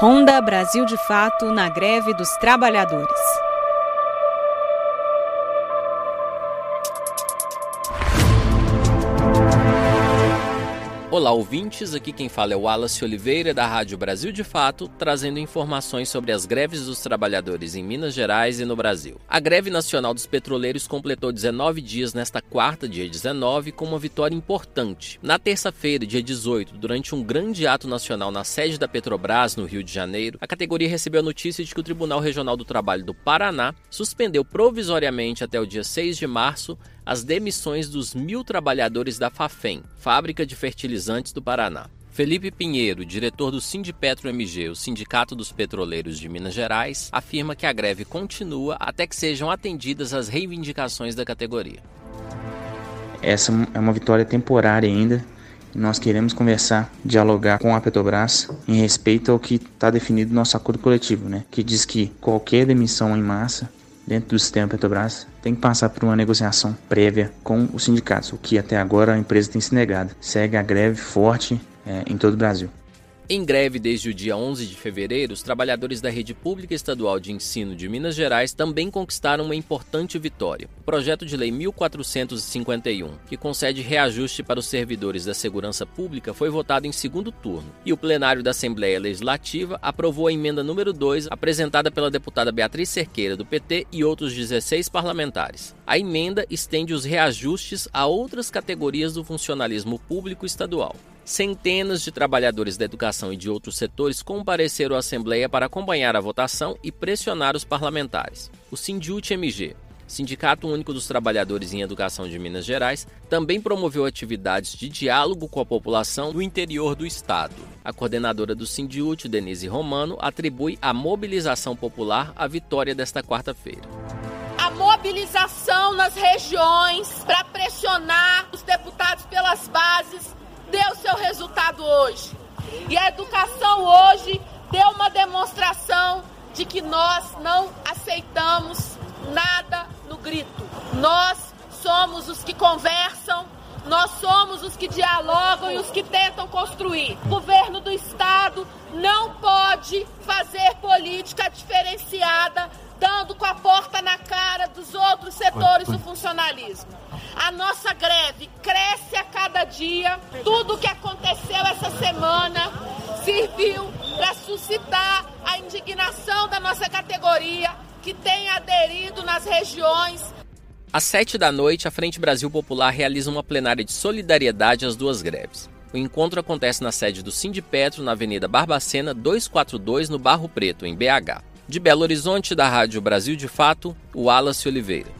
Honda Brasil de Fato na greve dos trabalhadores. Olá, ouvintes. Aqui quem fala é o Wallace Oliveira, da Rádio Brasil de Fato, trazendo informações sobre as greves dos trabalhadores em Minas Gerais e no Brasil. A greve nacional dos petroleiros completou 19 dias nesta quarta, dia 19, com uma vitória importante. Na terça-feira, dia 18, durante um grande ato nacional na sede da Petrobras, no Rio de Janeiro, a categoria recebeu a notícia de que o Tribunal Regional do Trabalho do Paraná suspendeu provisoriamente até o dia 6 de março as demissões dos mil trabalhadores da Fafem, fábrica de fertilizantes do Paraná. Felipe Pinheiro, diretor do Sindipetro MG, o Sindicato dos Petroleiros de Minas Gerais, afirma que a greve continua até que sejam atendidas as reivindicações da categoria. Essa é uma vitória temporária ainda. Nós queremos conversar, dialogar com a Petrobras em respeito ao que está definido no nosso acordo coletivo, né? que diz que qualquer demissão em massa dentro do sistema Petrobras tem que passar por uma negociação prévia com os sindicatos, o que até agora a empresa tem se negado. Segue a greve forte é, em todo o Brasil. Em greve desde o dia 11 de fevereiro, os trabalhadores da Rede Pública Estadual de Ensino de Minas Gerais também conquistaram uma importante vitória. O projeto de lei 1451, que concede reajuste para os servidores da segurança pública, foi votado em segundo turno, e o plenário da Assembleia Legislativa aprovou a emenda número 2, apresentada pela deputada Beatriz Cerqueira do PT e outros 16 parlamentares. A emenda estende os reajustes a outras categorias do funcionalismo público estadual. Centenas de trabalhadores da educação e de outros setores compareceram à Assembleia para acompanhar a votação e pressionar os parlamentares. O Sindiut MG, Sindicato Único dos Trabalhadores em Educação de Minas Gerais, também promoveu atividades de diálogo com a população no interior do estado. A coordenadora do Sindiut, Denise Romano, atribui a mobilização popular à vitória desta quarta-feira. A mobilização nas regiões para pressionar os deputados pelas bases deu seu resultado hoje. E a educação hoje deu uma demonstração de que nós não aceitamos nada no grito. Nós somos os que conversam, nós somos os que dialogam e os que tentam construir. O governo do estado não pode fazer política diferenciada, dando com a porta na cara dos outros setores do funcionalismo. A nossa greve cresce a cada dia. Tudo o que aconteceu essa semana serviu para suscitar a indignação da nossa categoria, que tem aderido nas regiões. Às sete da noite, a Frente Brasil Popular realiza uma plenária de solidariedade às duas greves. O encontro acontece na sede do Sindipetro, na Avenida Barbacena 242, no Barro Preto, em BH. De Belo Horizonte, da Rádio Brasil de Fato, o Wallace Oliveira.